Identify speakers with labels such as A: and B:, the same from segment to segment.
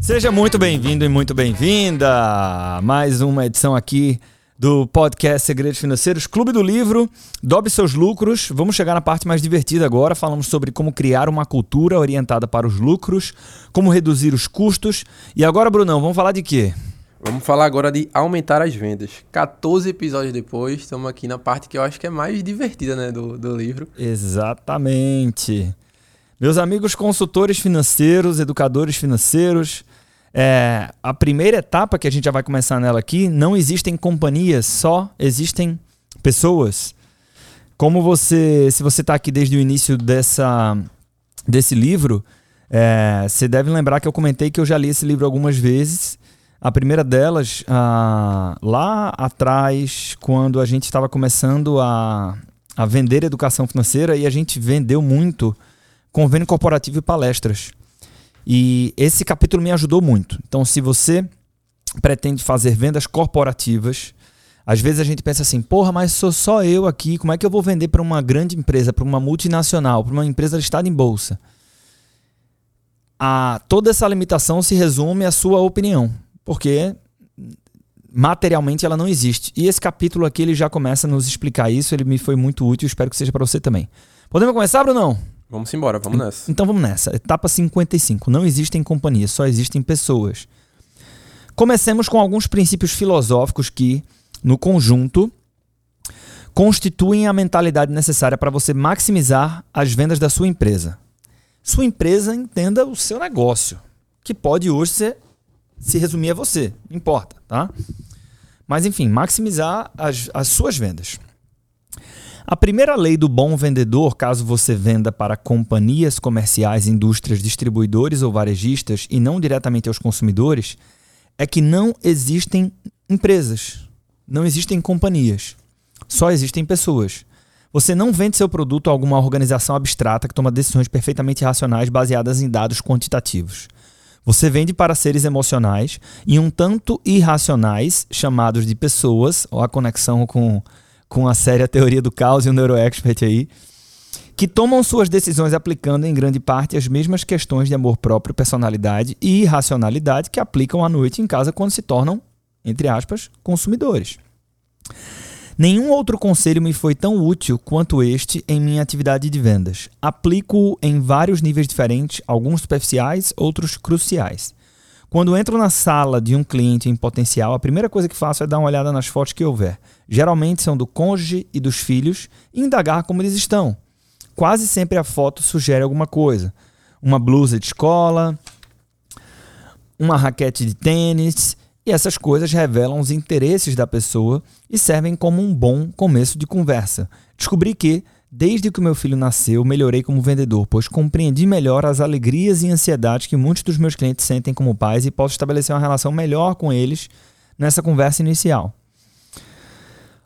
A: Seja muito bem-vindo e muito bem-vinda mais uma edição aqui do podcast Segredos Financeiros, Clube do Livro, dobre seus lucros. Vamos chegar na parte mais divertida agora. Falamos sobre como criar uma cultura orientada para os lucros, como reduzir os custos. E agora, Brunão, vamos falar de quê?
B: Vamos falar agora de aumentar as vendas. 14 episódios depois, estamos aqui na parte que eu acho que é mais divertida né, do, do livro.
A: Exatamente. Meus amigos consultores financeiros, educadores financeiros, é, a primeira etapa que a gente já vai começar nela aqui, não existem companhias, só existem pessoas. Como você, se você está aqui desde o início dessa, desse livro, é, você deve lembrar que eu comentei que eu já li esse livro algumas vezes a primeira delas, ah, lá atrás, quando a gente estava começando a, a vender educação financeira e a gente vendeu muito convênio corporativo e palestras. E esse capítulo me ajudou muito. Então, se você pretende fazer vendas corporativas, às vezes a gente pensa assim, porra, mas sou só eu aqui, como é que eu vou vender para uma grande empresa, para uma multinacional, para uma empresa listada em bolsa? A, toda essa limitação se resume à sua opinião porque materialmente ela não existe. E esse capítulo aqui ele já começa a nos explicar isso, ele me foi muito útil, espero que seja para você também. Podemos começar, Brunão?
B: Vamos embora, vamos nessa.
A: Então vamos nessa. Etapa 55. Não existem companhias, só existem pessoas. Comecemos com alguns princípios filosóficos que, no conjunto, constituem a mentalidade necessária para você maximizar as vendas da sua empresa. Sua empresa entenda o seu negócio, que pode hoje ser se resumir a você, não importa, tá? Mas enfim, maximizar as, as suas vendas. A primeira lei do bom vendedor, caso você venda para companhias comerciais, indústrias, distribuidores ou varejistas e não diretamente aos consumidores, é que não existem empresas, não existem companhias, só existem pessoas. Você não vende seu produto a alguma organização abstrata que toma decisões perfeitamente racionais baseadas em dados quantitativos. Você vende para seres emocionais e um tanto irracionais, chamados de pessoas, ou a conexão com, com a séria teoria do caos e o neuroexpert aí, que tomam suas decisões aplicando em grande parte as mesmas questões de amor próprio, personalidade e irracionalidade que aplicam à noite em casa quando se tornam, entre aspas, consumidores. Nenhum outro conselho me foi tão útil quanto este em minha atividade de vendas. Aplico-o em vários níveis diferentes, alguns superficiais, outros cruciais. Quando entro na sala de um cliente em potencial, a primeira coisa que faço é dar uma olhada nas fotos que houver. Geralmente são do cônjuge e dos filhos e indagar como eles estão. Quase sempre a foto sugere alguma coisa. Uma blusa de escola, uma raquete de tênis e essas coisas revelam os interesses da pessoa e servem como um bom começo de conversa. Descobri que, desde que o meu filho nasceu, melhorei como vendedor, pois compreendi melhor as alegrias e ansiedades que muitos dos meus clientes sentem como pais e posso estabelecer uma relação melhor com eles nessa conversa inicial.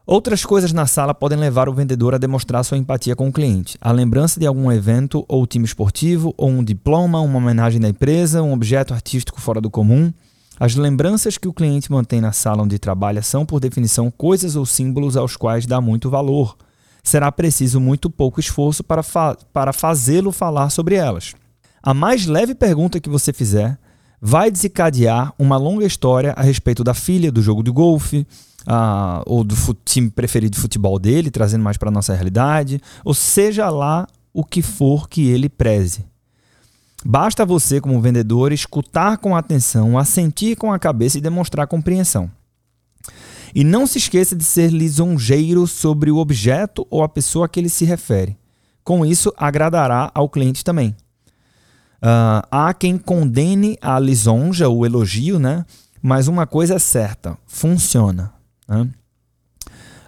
A: Outras coisas na sala podem levar o vendedor a demonstrar sua empatia com o cliente. A lembrança de algum evento ou time esportivo, ou um diploma, uma homenagem da empresa, um objeto artístico fora do comum. As lembranças que o cliente mantém na sala onde trabalha são, por definição, coisas ou símbolos aos quais dá muito valor. Será preciso muito pouco esforço para, fa para fazê-lo falar sobre elas. A mais leve pergunta que você fizer vai desencadear uma longa história a respeito da filha, do jogo de golfe, uh, ou do time preferido de futebol dele, trazendo mais para a nossa realidade, ou seja lá o que for que ele preze. Basta você, como vendedor, escutar com atenção, assentir com a cabeça e demonstrar compreensão. E não se esqueça de ser lisonjeiro sobre o objeto ou a pessoa a que ele se refere. Com isso, agradará ao cliente também. Uh, há quem condene a lisonja, o elogio, né? mas uma coisa é certa: funciona. Né?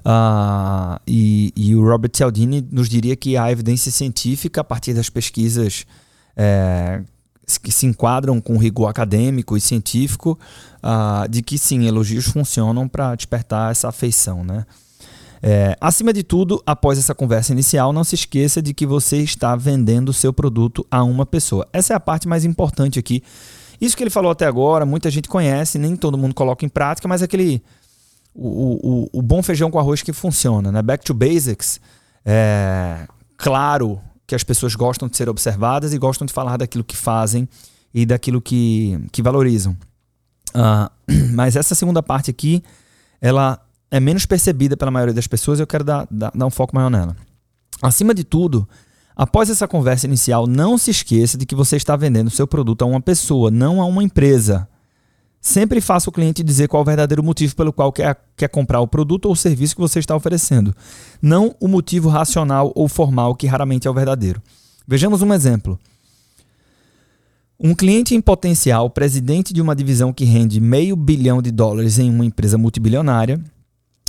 A: Uh, e, e, o Robert Cialdini nos diria que a evidência científica, a partir das pesquisas é, que se enquadram com rigor acadêmico e científico, uh, de que sim, elogios funcionam para despertar essa afeição, né? É, acima de tudo, após essa conversa inicial, não se esqueça de que você está vendendo seu produto a uma pessoa. Essa é a parte mais importante aqui. Isso que ele falou até agora, muita gente conhece, nem todo mundo coloca em prática, mas aquele o, o, o bom feijão com arroz que funciona, né? Back to basics. É claro que as pessoas gostam de ser observadas e gostam de falar daquilo que fazem e daquilo que, que valorizam. Uh, mas essa segunda parte aqui, ela é menos percebida pela maioria das pessoas e eu quero dar, dar, dar um foco maior nela. Acima de tudo, após essa conversa inicial, não se esqueça de que você está vendendo seu produto a uma pessoa, não a uma empresa. Sempre faça o cliente dizer qual o verdadeiro motivo pelo qual quer, quer comprar o produto ou serviço que você está oferecendo, não o motivo racional ou formal que raramente é o verdadeiro. Vejamos um exemplo. Um cliente em potencial, presidente de uma divisão que rende meio bilhão de dólares em uma empresa multibilionária,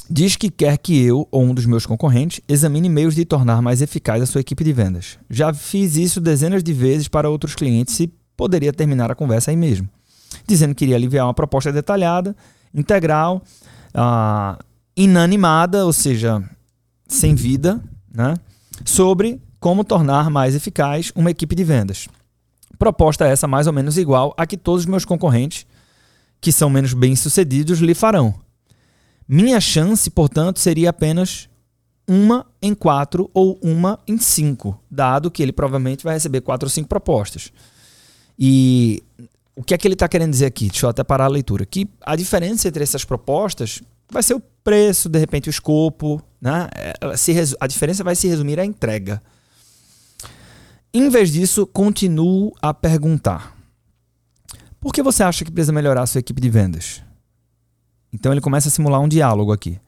A: diz que quer que eu ou um dos meus concorrentes examine meios de tornar mais eficaz a sua equipe de vendas. Já fiz isso dezenas de vezes para outros clientes e poderia terminar a conversa aí mesmo dizendo que iria aliviar uma proposta detalhada, integral, uh, inanimada, ou seja, sem vida, né? sobre como tornar mais eficaz uma equipe de vendas. Proposta essa mais ou menos igual a que todos os meus concorrentes, que são menos bem-sucedidos, lhe farão. Minha chance, portanto, seria apenas uma em quatro ou uma em cinco, dado que ele provavelmente vai receber quatro ou cinco propostas. E o que é que ele está querendo dizer aqui? Deixa eu até parar a leitura. Que a diferença entre essas propostas vai ser o preço, de repente o escopo, né? a diferença vai se resumir à entrega. Em vez disso, continuo a perguntar: por que você acha que precisa melhorar a sua equipe de vendas? Então ele começa a simular um diálogo aqui.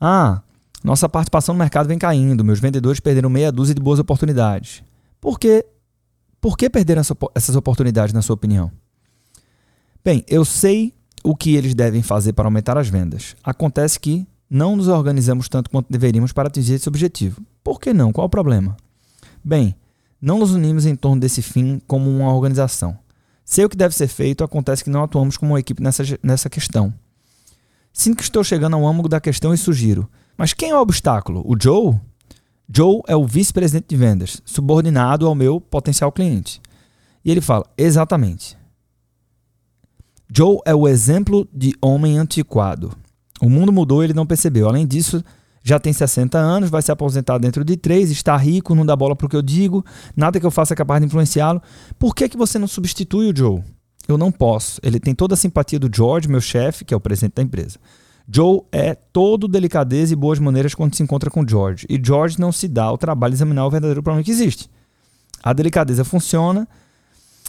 A: Ah, nossa participação no mercado vem caindo, meus vendedores perderam meia dúzia de boas oportunidades. Por que, por que perderam essas oportunidades, na sua opinião? Bem, eu sei o que eles devem fazer para aumentar as vendas. Acontece que não nos organizamos tanto quanto deveríamos para atingir esse objetivo. Por que não? Qual o problema? Bem, não nos unimos em torno desse fim como uma organização. Sei o que deve ser feito, acontece que não atuamos como uma equipe nessa, nessa questão. Sinto que estou chegando ao âmago da questão e sugiro. Mas quem é o obstáculo? O Joe? Joe é o vice-presidente de vendas, subordinado ao meu potencial cliente. E ele fala: Exatamente. Joe é o exemplo de homem antiquado. O mundo mudou e ele não percebeu. Além disso, já tem 60 anos, vai se aposentar dentro de 3, está rico, não dá bola para o que eu digo, nada que eu faça é capaz de influenciá-lo. Por que, que você não substitui o Joe? Eu não posso. Ele tem toda a simpatia do George, meu chefe, que é o presidente da empresa. Joe é todo delicadeza e boas maneiras quando se encontra com George. E George não se dá ao trabalho de examinar o verdadeiro problema que existe. A delicadeza funciona,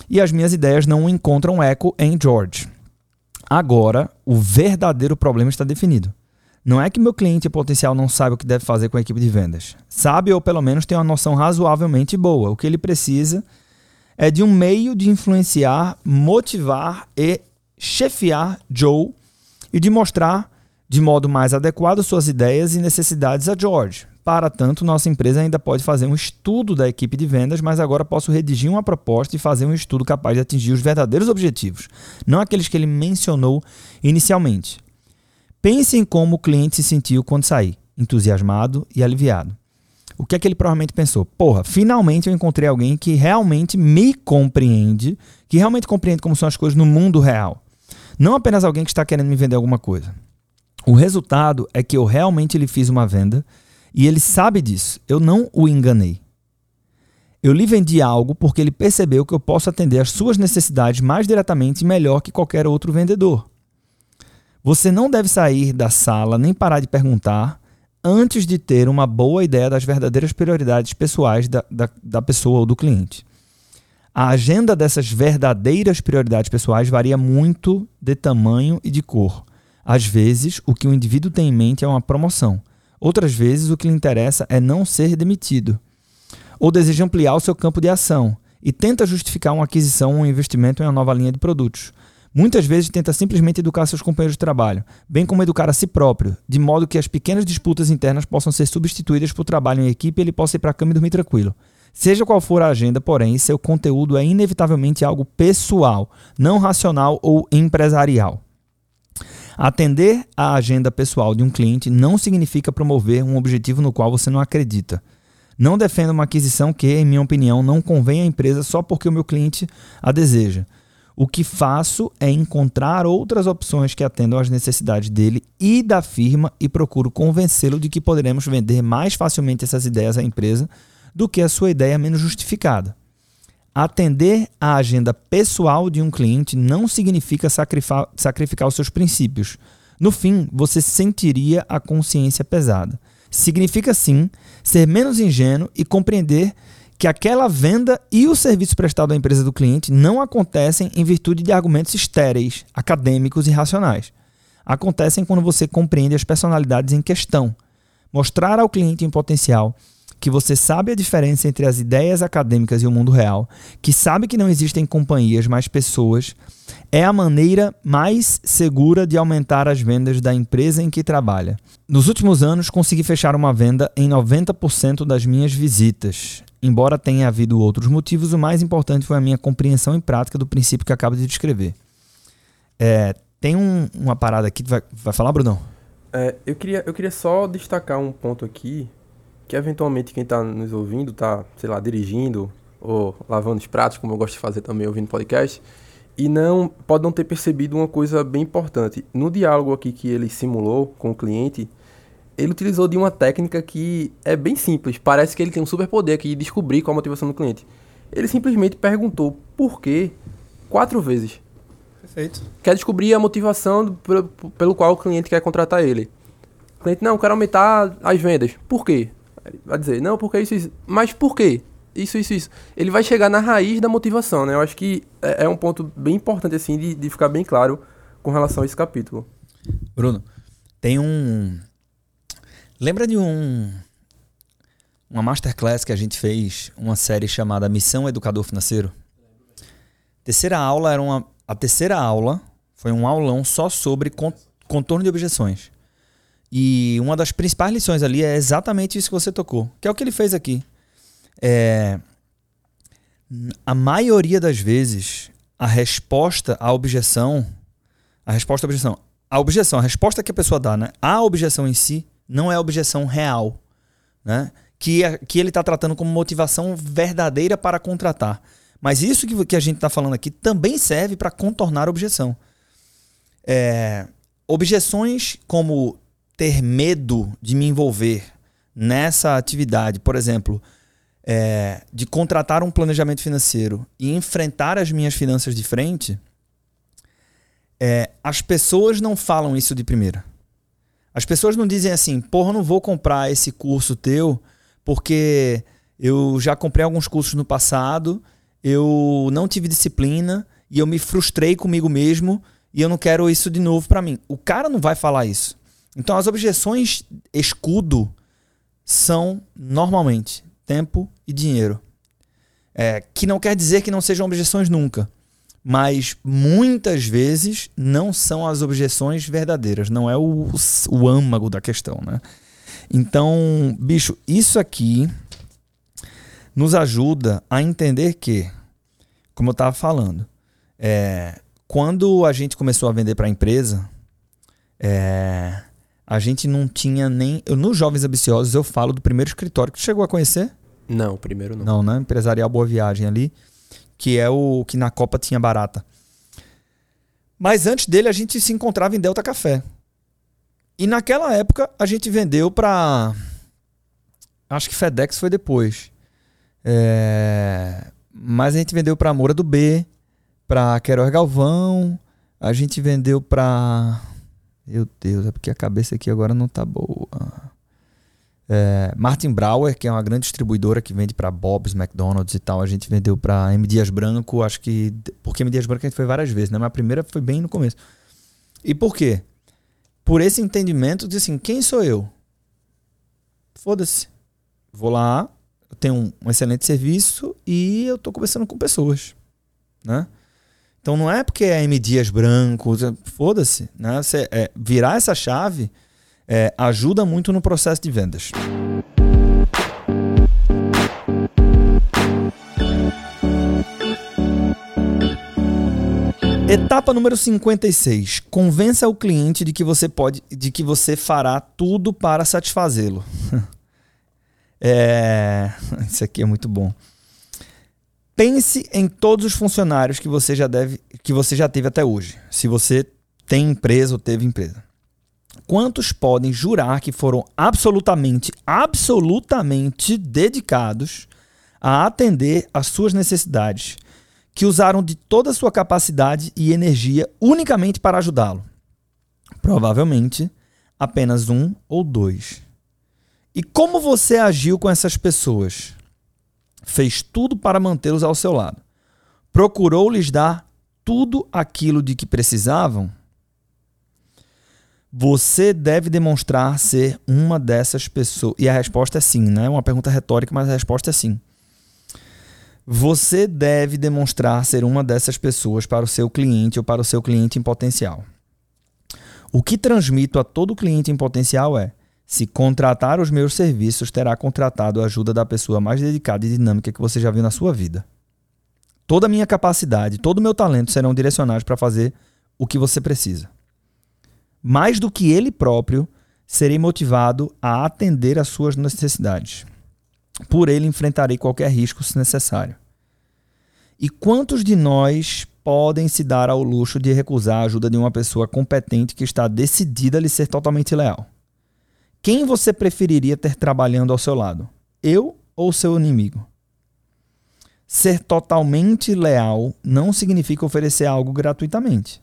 A: e as minhas ideias não encontram eco em George. Agora, o verdadeiro problema está definido. Não é que meu cliente potencial não saiba o que deve fazer com a equipe de vendas. Sabe ou pelo menos tem uma noção razoavelmente boa. O que ele precisa é de um meio de influenciar, motivar e chefiar Joe e de mostrar de modo mais adequado suas ideias e necessidades a George. Para tanto, nossa empresa ainda pode fazer um estudo da equipe de vendas, mas agora posso redigir uma proposta e fazer um estudo capaz de atingir os verdadeiros objetivos, não aqueles que ele mencionou inicialmente. Pense em como o cliente se sentiu quando sair, entusiasmado e aliviado. O que é que ele provavelmente pensou? Porra, finalmente eu encontrei alguém que realmente me compreende, que realmente compreende como são as coisas no mundo real. Não apenas alguém que está querendo me vender alguma coisa. O resultado é que eu realmente lhe fiz uma venda e ele sabe disso. Eu não o enganei. Eu lhe vendi algo porque ele percebeu que eu posso atender às suas necessidades mais diretamente e melhor que qualquer outro vendedor. Você não deve sair da sala nem parar de perguntar antes de ter uma boa ideia das verdadeiras prioridades pessoais da, da, da pessoa ou do cliente. A agenda dessas verdadeiras prioridades pessoais varia muito de tamanho e de cor. Às vezes, o que o indivíduo tem em mente é uma promoção. Outras vezes, o que lhe interessa é não ser demitido. Ou deseja ampliar o seu campo de ação e tenta justificar uma aquisição ou um investimento em uma nova linha de produtos. Muitas vezes tenta simplesmente educar seus companheiros de trabalho, bem como educar a si próprio, de modo que as pequenas disputas internas possam ser substituídas por trabalho em equipe e ele possa ir para a cama e dormir tranquilo. Seja qual for a agenda, porém, seu conteúdo é inevitavelmente algo pessoal, não racional ou empresarial. Atender à agenda pessoal de um cliente não significa promover um objetivo no qual você não acredita. Não defenda uma aquisição que, em minha opinião, não convém à empresa só porque o meu cliente a deseja. O que faço é encontrar outras opções que atendam às necessidades dele e da firma e procuro convencê-lo de que poderemos vender mais facilmente essas ideias à empresa do que a sua ideia menos justificada. Atender à agenda pessoal de um cliente não significa sacrificar os seus princípios. No fim, você sentiria a consciência pesada. Significa sim ser menos ingênuo e compreender que aquela venda e o serviço prestado à empresa do cliente não acontecem em virtude de argumentos estéreis, acadêmicos e racionais. Acontecem quando você compreende as personalidades em questão. Mostrar ao cliente em potencial que você sabe a diferença entre as ideias acadêmicas e o mundo real, que sabe que não existem companhias, mas pessoas, é a maneira mais segura de aumentar as vendas da empresa em que trabalha. Nos últimos anos, consegui fechar uma venda em 90% das minhas visitas. Embora tenha havido outros motivos, o mais importante foi a minha compreensão em prática do princípio que acabo de descrever. É, tem um, uma parada aqui, vai, vai falar, Brunão?
B: É, eu, queria, eu queria só destacar um ponto aqui, que eventualmente quem está nos ouvindo, está, sei lá, dirigindo ou lavando os pratos, como eu gosto de fazer também ouvindo podcast, e não pode não ter percebido uma coisa bem importante. No diálogo aqui que ele simulou com o cliente, ele utilizou de uma técnica que é bem simples. Parece que ele tem um superpoder aqui de descobrir qual a motivação do cliente. Ele simplesmente perguntou por quê quatro vezes.
A: Perfeito.
B: Quer descobrir a motivação pelo, pelo qual o cliente quer contratar ele. O cliente, não, quero aumentar as vendas. Por quê? Vai dizer, não, porque isso, isso. Mas por quê? Isso, isso, isso. Ele vai chegar na raiz da motivação, né? Eu acho que é, é um ponto bem importante, assim, de, de ficar bem claro com relação a esse capítulo.
A: Bruno, tem um, Lembra de um uma masterclass que a gente fez, uma série chamada Missão Educador Financeiro? Terceira aula era uma a terceira aula foi um aulão só sobre contorno de objeções. E uma das principais lições ali é exatamente isso que você tocou, que é o que ele fez aqui. É, a maioria das vezes, a resposta à objeção, a resposta à objeção, a objeção, a resposta que a pessoa dá, né? A objeção em si não é objeção real, né? Que, é, que ele está tratando como motivação verdadeira para contratar. Mas isso que, que a gente está falando aqui também serve para contornar a objeção. É, objeções como ter medo de me envolver nessa atividade, por exemplo, é, de contratar um planejamento financeiro e enfrentar as minhas finanças de frente, é, as pessoas não falam isso de primeira. As pessoas não dizem assim, porra, não vou comprar esse curso teu porque eu já comprei alguns cursos no passado, eu não tive disciplina e eu me frustrei comigo mesmo e eu não quero isso de novo para mim. O cara não vai falar isso. Então as objeções escudo são normalmente tempo e dinheiro. É, que não quer dizer que não sejam objeções nunca mas muitas vezes não são as objeções verdadeiras, não é o, o âmago da questão, né? Então, bicho, isso aqui nos ajuda a entender que, como eu estava falando, é, quando a gente começou a vender para a empresa, é, a gente não tinha nem. Eu, nos Jovens Ambiciosos, eu falo do primeiro escritório que chegou a conhecer.
B: Não, o primeiro não.
A: Não, né? Empresarial Boa Viagem ali que é o que na Copa tinha barata. Mas antes dele a gente se encontrava em Delta Café. E naquela época a gente vendeu para acho que FedEx foi depois. É... Mas a gente vendeu para Moura do B, para Queiroz Galvão, a gente vendeu para Meu Deus, é porque a cabeça aqui agora não tá boa. É, Martin Brauer, que é uma grande distribuidora que vende para Bob's, McDonald's e tal, a gente vendeu para M. Dias Branco, acho que. Porque M. Dias Branco a gente foi várias vezes, né? Mas a primeira foi bem no começo. E por quê? Por esse entendimento de assim, quem sou eu? Foda-se. Vou lá, eu tenho um, um excelente serviço e eu tô conversando com pessoas, né? Então não é porque é M. Dias Branco, foda-se, né? É, virar essa chave é, ajuda muito no processo de vendas. Etapa número 56. Convença o cliente de que você pode, de que você fará tudo para satisfazê-lo. é, isso aqui é muito bom. Pense em todos os funcionários que você já deve, que você já teve até hoje. Se você tem empresa ou teve empresa. Quantos podem jurar que foram absolutamente, absolutamente dedicados a atender às suas necessidades, que usaram de toda a sua capacidade e energia unicamente para ajudá-lo? Provavelmente apenas um ou dois. E como você agiu com essas pessoas? Fez tudo para mantê-los ao seu lado. Procurou lhes dar tudo aquilo de que precisavam? Você deve demonstrar ser uma dessas pessoas. E a resposta é sim, né? É uma pergunta retórica, mas a resposta é sim. Você deve demonstrar ser uma dessas pessoas para o seu cliente ou para o seu cliente em potencial. O que transmito a todo cliente em potencial é: se contratar os meus serviços, terá contratado a ajuda da pessoa mais dedicada e dinâmica que você já viu na sua vida. Toda a minha capacidade, todo o meu talento serão direcionados para fazer o que você precisa. Mais do que ele próprio, serei motivado a atender às suas necessidades. Por ele enfrentarei qualquer risco se necessário. E quantos de nós podem se dar ao luxo de recusar a ajuda de uma pessoa competente que está decidida a lhe ser totalmente leal? Quem você preferiria ter trabalhando ao seu lado? Eu ou seu inimigo? Ser totalmente leal não significa oferecer algo gratuitamente.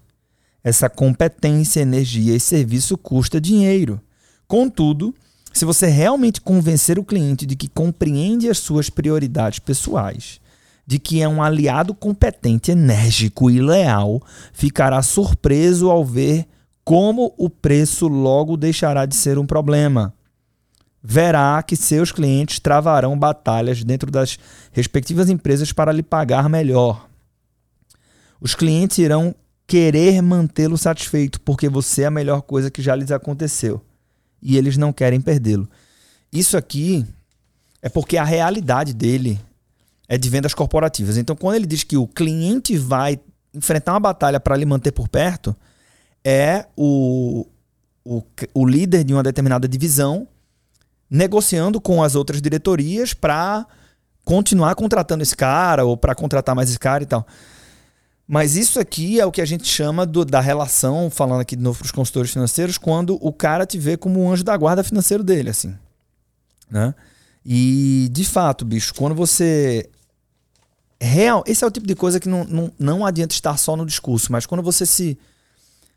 A: Essa competência, energia e serviço custa dinheiro. Contudo, se você realmente convencer o cliente de que compreende as suas prioridades pessoais de que é um aliado competente, enérgico e leal, ficará surpreso ao ver como o preço logo deixará de ser um problema. Verá que seus clientes travarão batalhas dentro das respectivas empresas para lhe pagar melhor. Os clientes irão querer mantê-lo satisfeito porque você é a melhor coisa que já lhes aconteceu e eles não querem perdê-lo. Isso aqui é porque a realidade dele é de vendas corporativas. Então, quando ele diz que o cliente vai enfrentar uma batalha para lhe manter por perto, é o, o, o líder de uma determinada divisão negociando com as outras diretorias para continuar contratando esse cara ou para contratar mais esse cara e tal. Mas isso aqui é o que a gente chama do, da relação, falando aqui de novo para os consultores financeiros, quando o cara te vê como um anjo da guarda financeiro dele, assim. Né? E, de fato, bicho, quando você real, esse é o tipo de coisa que não, não, não adianta estar só no discurso, mas quando você se.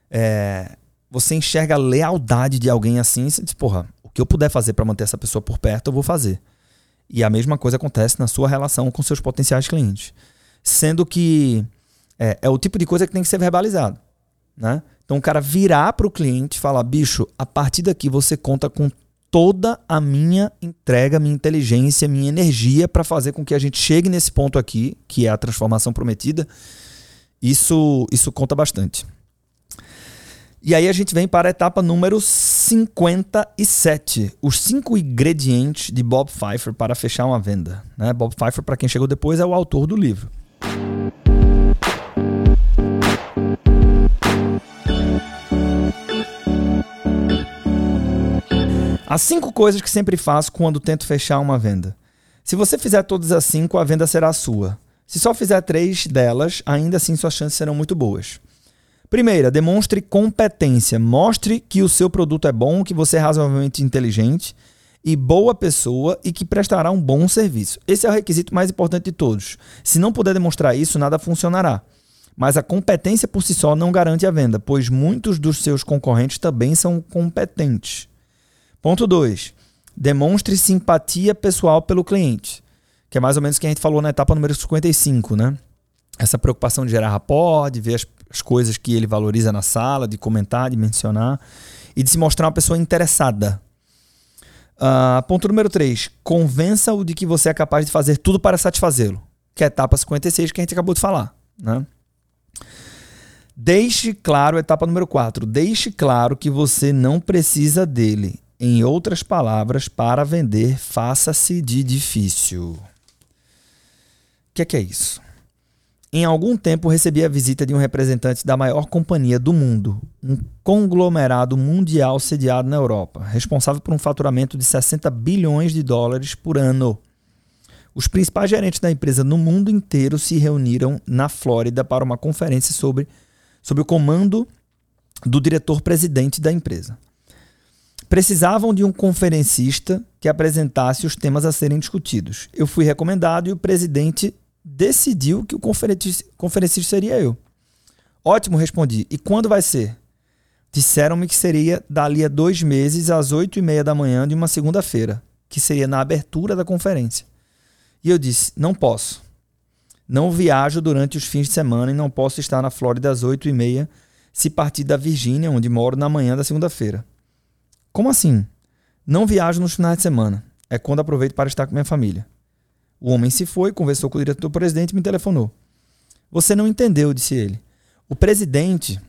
A: É, você enxerga a lealdade de alguém assim, você diz, porra, o que eu puder fazer para manter essa pessoa por perto, eu vou fazer. E a mesma coisa acontece na sua relação com seus potenciais clientes. Sendo que é, é o tipo de coisa que tem que ser verbalizado. Né? Então o cara virar para o cliente e falar: bicho, a partir daqui você conta com toda a minha entrega, minha inteligência, minha energia para fazer com que a gente chegue nesse ponto aqui, que é a transformação prometida. Isso, isso conta bastante. E aí a gente vem para a etapa número 57, os cinco ingredientes de Bob Pfeiffer para fechar uma venda. Né? Bob Pfeiffer, para quem chegou depois, é o autor do livro. As cinco coisas que sempre faço quando tento fechar uma venda. Se você fizer todas as cinco, a venda será sua. Se só fizer três delas, ainda assim suas chances serão muito boas. Primeira, demonstre competência. Mostre que o seu produto é bom, que você é razoavelmente inteligente e boa pessoa e que prestará um bom serviço. Esse é o requisito mais importante de todos. Se não puder demonstrar isso, nada funcionará. Mas a competência por si só não garante a venda, pois muitos dos seus concorrentes também são competentes. Ponto 2. Demonstre simpatia pessoal pelo cliente, que é mais ou menos o que a gente falou na etapa número 55, né? Essa preocupação de gerar rapport, de ver as, as coisas que ele valoriza na sala, de comentar, de mencionar e de se mostrar uma pessoa interessada. Uh, ponto número 3. Convença-o de que você é capaz de fazer tudo para satisfazê-lo, que é a etapa 56 que a gente acabou de falar. Né? Deixe claro, etapa número 4. Deixe claro que você não precisa dele em outras palavras, para vender, faça-se de difícil. O que é, que é isso? Em algum tempo recebi a visita de um representante da maior companhia do mundo, um conglomerado mundial sediado na Europa, responsável por um faturamento de 60 bilhões de dólares por ano. Os principais gerentes da empresa no mundo inteiro se reuniram na Flórida para uma conferência sobre, sobre o comando do diretor-presidente da empresa. Precisavam de um conferencista que apresentasse os temas a serem discutidos. Eu fui recomendado e o presidente decidiu que o conferencista seria eu. Ótimo, respondi. E quando vai ser? Disseram-me que seria dali a dois meses, às oito e meia da manhã de uma segunda-feira, que seria na abertura da conferência. E eu disse: não posso. Não viajo durante os fins de semana e não posso estar na Flórida às oito e meia se partir da Virgínia, onde moro, na manhã da segunda-feira. Como assim? Não viajo nos finais de semana. É quando aproveito para estar com minha família. O homem se foi, conversou com o diretor-presidente e me telefonou. Você não entendeu, disse ele. O presidente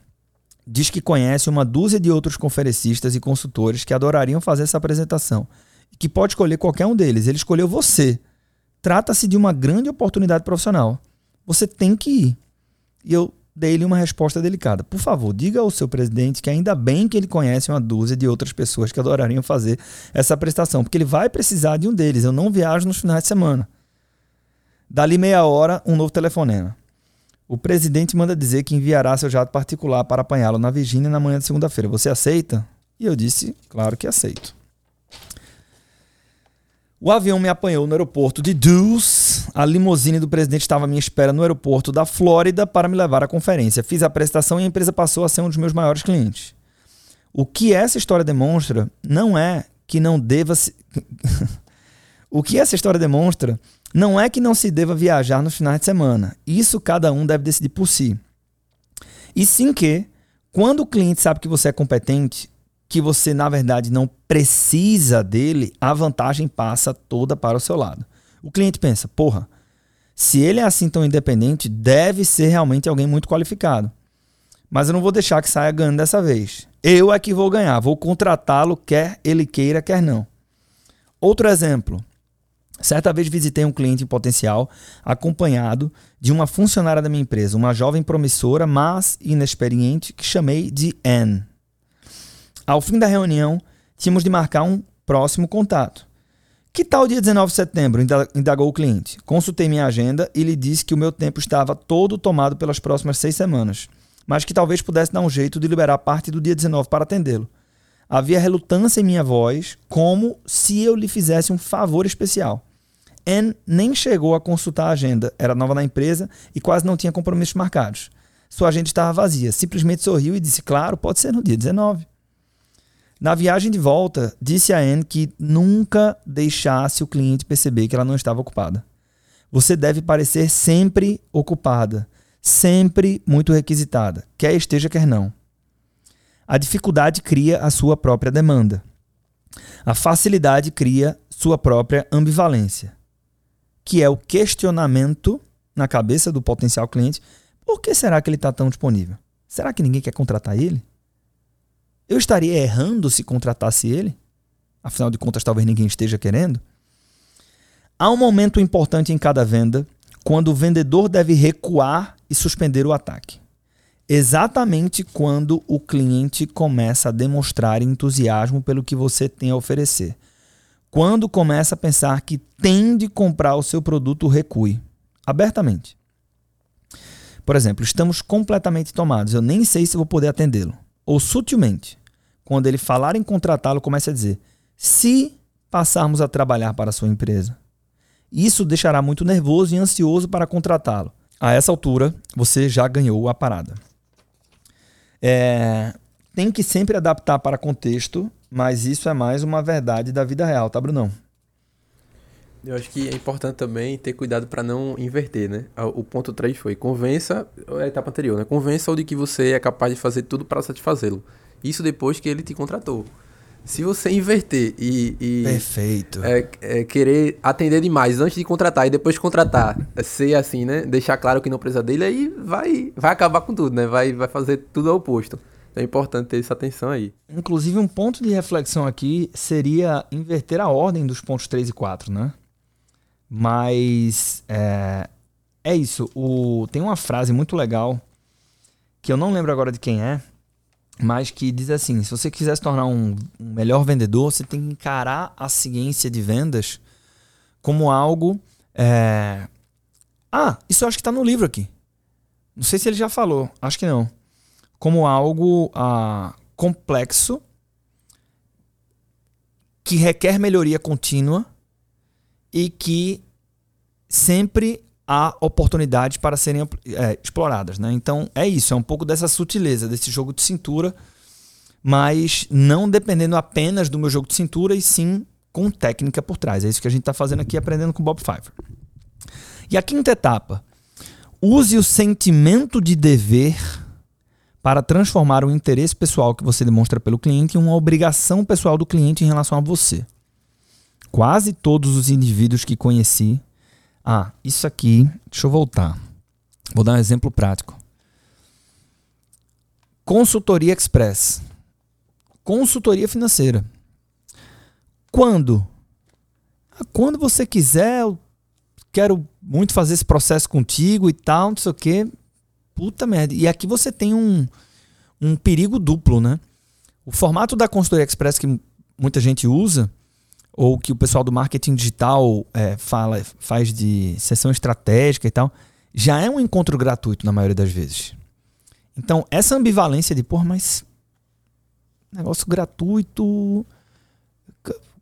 A: diz que conhece uma dúzia de outros conferencistas e consultores que adorariam fazer essa apresentação e que pode escolher qualquer um deles. Ele escolheu você. Trata-se de uma grande oportunidade profissional. Você tem que ir. E eu dei-lhe uma resposta delicada. Por favor, diga ao seu presidente que ainda bem que ele conhece uma dúzia de outras pessoas que adorariam fazer essa prestação, porque ele vai precisar de um deles. Eu não viajo nos finais de semana. Dali meia hora, um novo telefonema. O presidente manda dizer que enviará seu jato particular para apanhá-lo na Virgínia na manhã de segunda-feira. Você aceita? E eu disse, claro que aceito. O avião me apanhou no aeroporto de Dulce. A limusine do presidente estava à minha espera no aeroporto da Flórida para me levar à conferência. Fiz a apresentação e a empresa passou a ser um dos meus maiores clientes. O que essa história demonstra não é que não deva se... o que essa história demonstra não é que não se deva viajar nos finais de semana. Isso cada um deve decidir por si. E sim que, quando o cliente sabe que você é competente, que você na verdade não precisa dele, a vantagem passa toda para o seu lado. O cliente pensa: porra, se ele é assim tão independente, deve ser realmente alguém muito qualificado. Mas eu não vou deixar que saia ganhando dessa vez. Eu é que vou ganhar, vou contratá-lo, quer ele queira, quer não. Outro exemplo. Certa vez visitei um cliente em potencial acompanhado de uma funcionária da minha empresa, uma jovem promissora, mas inexperiente, que chamei de Anne. Ao fim da reunião, tínhamos de marcar um próximo contato. Que tal dia 19 de setembro? indagou o cliente. Consultei minha agenda e lhe disse que o meu tempo estava todo tomado pelas próximas seis semanas, mas que talvez pudesse dar um jeito de liberar parte do dia 19 para atendê-lo. Havia relutância em minha voz, como se eu lhe fizesse um favor especial. Anne nem chegou a consultar a agenda, era nova na empresa e quase não tinha compromissos marcados. Sua agenda estava vazia, simplesmente sorriu e disse: Claro, pode ser no dia 19. Na viagem de volta, disse a Anne que nunca deixasse o cliente perceber que ela não estava ocupada. Você deve parecer sempre ocupada, sempre muito requisitada, quer esteja, quer não. A dificuldade cria a sua própria demanda. A facilidade cria sua própria ambivalência, que é o questionamento na cabeça do potencial cliente: por que será que ele está tão disponível? Será que ninguém quer contratar ele? Eu estaria errando se contratasse ele? Afinal de contas, talvez ninguém esteja querendo. Há um momento importante em cada venda quando o vendedor deve recuar e suspender o ataque. Exatamente quando o cliente começa a demonstrar entusiasmo pelo que você tem a oferecer. Quando começa a pensar que tem de comprar o seu produto, recue. Abertamente. Por exemplo, estamos completamente tomados, eu nem sei se vou poder atendê-lo. Ou sutilmente, quando ele falar em contratá-lo, comece a dizer: se passarmos a trabalhar para a sua empresa. Isso deixará muito nervoso e ansioso para contratá-lo. A essa altura, você já ganhou a parada. É, tem que sempre adaptar para contexto, mas isso é mais uma verdade da vida real, tá, Brunão?
B: Eu acho que é importante também ter cuidado para não inverter, né? O ponto 3 foi convença, a etapa anterior, né? Convença-o de que você é capaz de fazer tudo para satisfazê-lo. Isso depois que ele te contratou. Se você inverter e. e
A: Perfeito.
B: É, é, querer atender demais antes de contratar e depois de contratar, é ser assim, né? Deixar claro que não precisa dele, aí vai, vai acabar com tudo, né? Vai, vai fazer tudo ao oposto. É importante ter essa atenção aí.
A: Inclusive, um ponto de reflexão aqui seria inverter a ordem dos pontos 3 e 4, né? Mas é, é isso. O, tem uma frase muito legal que eu não lembro agora de quem é, mas que diz assim: se você quiser se tornar um, melhor vendedor, você tem que encarar a ciência de vendas como algo É... Ah, isso eu acho que está no livro aqui. Não sei se ele já falou, acho que não. Como algo ah, complexo que requer melhoria contínua e que sempre há oportunidades para serem é, exploradas. Né? Então é isso, é um pouco dessa sutileza, desse jogo de cintura, mas não dependendo apenas do meu jogo de cintura, e sim com técnica por trás. É isso que a gente está fazendo aqui, aprendendo com Bob Pfeiffer. E a quinta etapa, use o sentimento de dever para transformar o interesse pessoal que você demonstra pelo cliente em uma obrigação pessoal do cliente em relação a você. Quase todos os indivíduos que conheci. Ah, isso aqui, deixa eu voltar. Vou dar um exemplo prático. Consultoria Express. Consultoria financeira. Quando? Ah, quando você quiser, eu quero muito fazer esse processo contigo e tal, não sei o quê. Puta merda. E aqui você tem um, um perigo duplo, né? O formato da consultoria express que muita gente usa, ou que o pessoal do marketing digital é, fala, faz de sessão estratégica e tal, já é um encontro gratuito na maioria das vezes. Então, essa ambivalência de, pô, mas negócio gratuito, o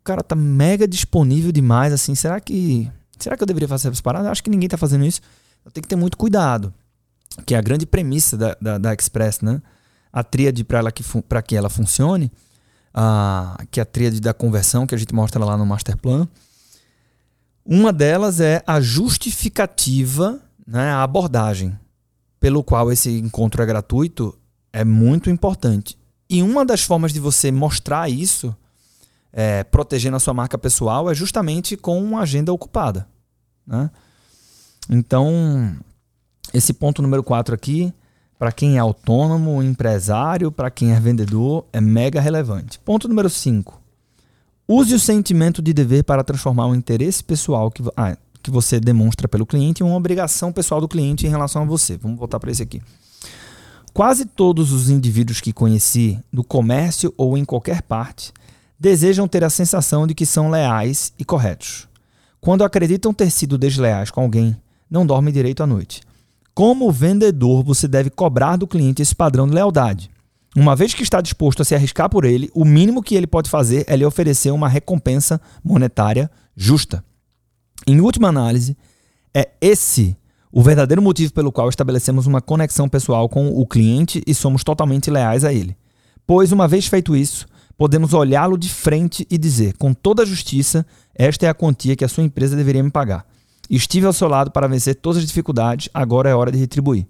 A: cara tá mega disponível demais, assim, será que será que eu deveria fazer essas paradas? Acho que ninguém tá fazendo isso. Eu tenho que ter muito cuidado que é a grande premissa da, da, da Express, né? A tríade para que, que ela funcione, a, que é a tríade da conversão que a gente mostra lá no Master Plan. Uma delas é a justificativa, né, a abordagem pelo qual esse encontro é gratuito é muito importante. E uma das formas de você mostrar isso, é, protegendo a sua marca pessoal, é justamente com uma agenda ocupada. Né? Então, esse ponto número 4 aqui, para quem é autônomo, empresário, para quem é vendedor, é mega relevante. Ponto número 5. Use o sentimento de dever para transformar o interesse pessoal que, ah, que você demonstra pelo cliente em uma obrigação pessoal do cliente em relação a você. Vamos voltar para esse aqui. Quase todos os indivíduos que conheci, no comércio ou em qualquer parte, desejam ter a sensação de que são leais e corretos. Quando acreditam ter sido desleais com alguém, não dormem direito à noite. Como vendedor, você deve cobrar do cliente esse padrão de lealdade. Uma vez que está disposto a se arriscar por ele, o mínimo que ele pode fazer é lhe oferecer uma recompensa monetária justa. Em última análise, é esse o verdadeiro motivo pelo qual estabelecemos uma conexão pessoal com o cliente e somos totalmente leais a ele. Pois, uma vez feito isso, podemos olhá-lo de frente e dizer, com toda a justiça, esta é a quantia que a sua empresa deveria me pagar. Estive ao seu lado para vencer todas as dificuldades, agora é hora de retribuir.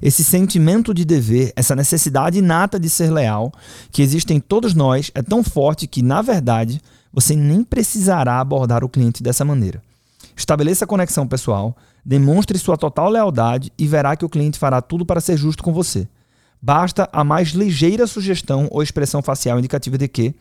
A: Esse sentimento de dever, essa necessidade inata de ser leal, que existe em todos nós, é tão forte que, na verdade, você nem precisará abordar o cliente dessa maneira. Estabeleça a conexão pessoal, demonstre sua total lealdade e verá que o cliente fará tudo para ser justo com você. Basta a mais ligeira sugestão ou expressão facial indicativa de que,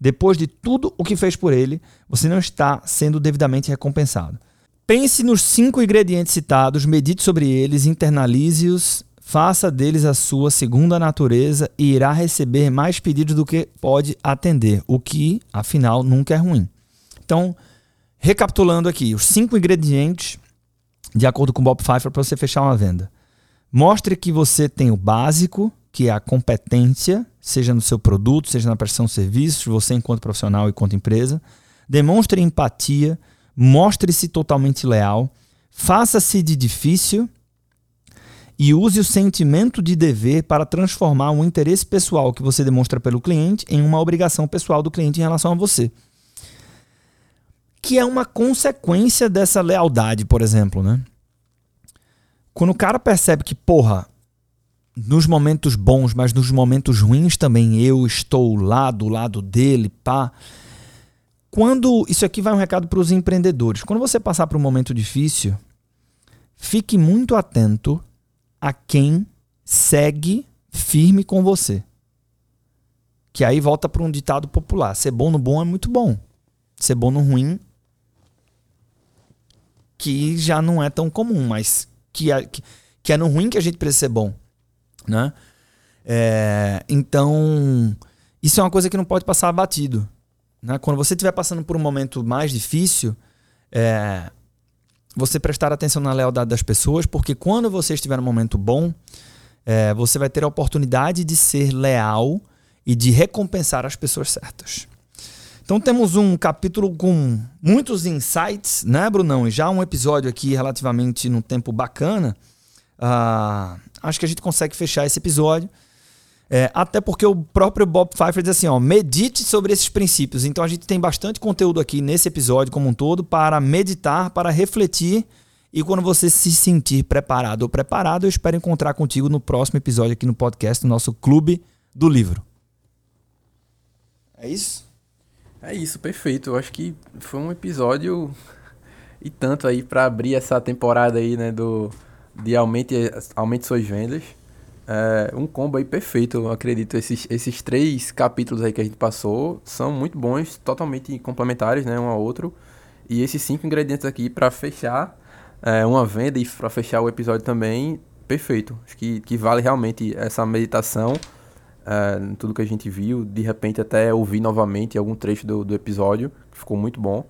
A: depois de tudo o que fez por ele, você não está sendo devidamente recompensado. Pense nos cinco ingredientes citados, medite sobre eles, internalize-os, faça deles a sua segunda natureza e irá receber mais pedidos do que pode atender, o que, afinal, nunca é ruim. Então, recapitulando aqui, os cinco ingredientes, de acordo com Bob Pfeiffer, para você fechar uma venda. Mostre que você tem o básico, que é a competência, seja no seu produto, seja na prestação de serviços, você enquanto profissional e enquanto empresa. Demonstre empatia, mostre-se totalmente leal, faça-se de difícil e use o sentimento de dever para transformar um interesse pessoal que você demonstra pelo cliente em uma obrigação pessoal do cliente em relação a você. Que é uma consequência dessa lealdade, por exemplo, né? Quando o cara percebe que, porra, nos momentos bons, mas nos momentos ruins também eu estou lá do lado dele, pá. Quando isso aqui vai um recado para os empreendedores. Quando você passar por um momento difícil, fique muito atento a quem segue firme com você. Que aí volta para um ditado popular: ser bom no bom é muito bom. Ser bom no ruim que já não é tão comum, mas que é, que, que é no ruim que a gente precisa ser bom, né? É, então, isso é uma coisa que não pode passar batido. Né? Quando você estiver passando por um momento mais difícil, é, você prestar atenção na lealdade das pessoas, porque quando você estiver no momento bom, é, você vai ter a oportunidade de ser leal e de recompensar as pessoas certas. Então temos um capítulo com muitos insights, né, Brunão? E já um episódio aqui relativamente num tempo bacana. Uh, acho que a gente consegue fechar esse episódio. É, até porque o próprio Bob Pfeiffer diz assim, ó, medite sobre esses princípios. Então a gente tem bastante conteúdo aqui nesse episódio como um todo para meditar, para refletir. E quando você se sentir preparado ou preparado, eu espero encontrar contigo no próximo episódio aqui no podcast, no nosso Clube do Livro. É isso?
B: É isso, perfeito. Eu acho que foi um episódio e tanto aí para abrir essa temporada aí, né, do de aumente, aumente suas vendas. É um combo aí perfeito, eu acredito. Esses, esses três capítulos aí que a gente passou são muito bons, totalmente complementares, né, um ao outro. E esses cinco ingredientes aqui para fechar é, uma venda e para fechar o episódio também, perfeito. Acho que, que vale realmente essa meditação, é, tudo que a gente viu. De repente até ouvir novamente algum trecho do, do episódio, que ficou muito bom.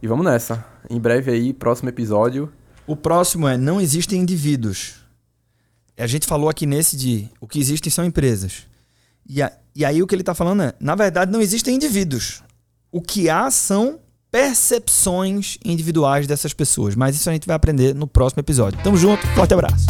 B: E vamos nessa. Em breve aí, próximo episódio.
A: O próximo é Não Existem Indivíduos a gente falou aqui nesse de o que existem são empresas. E, a, e aí o que ele está falando é, na verdade, não existem indivíduos. O que há são percepções individuais dessas pessoas. Mas isso a gente vai aprender no próximo episódio. Tamo junto, forte abraço.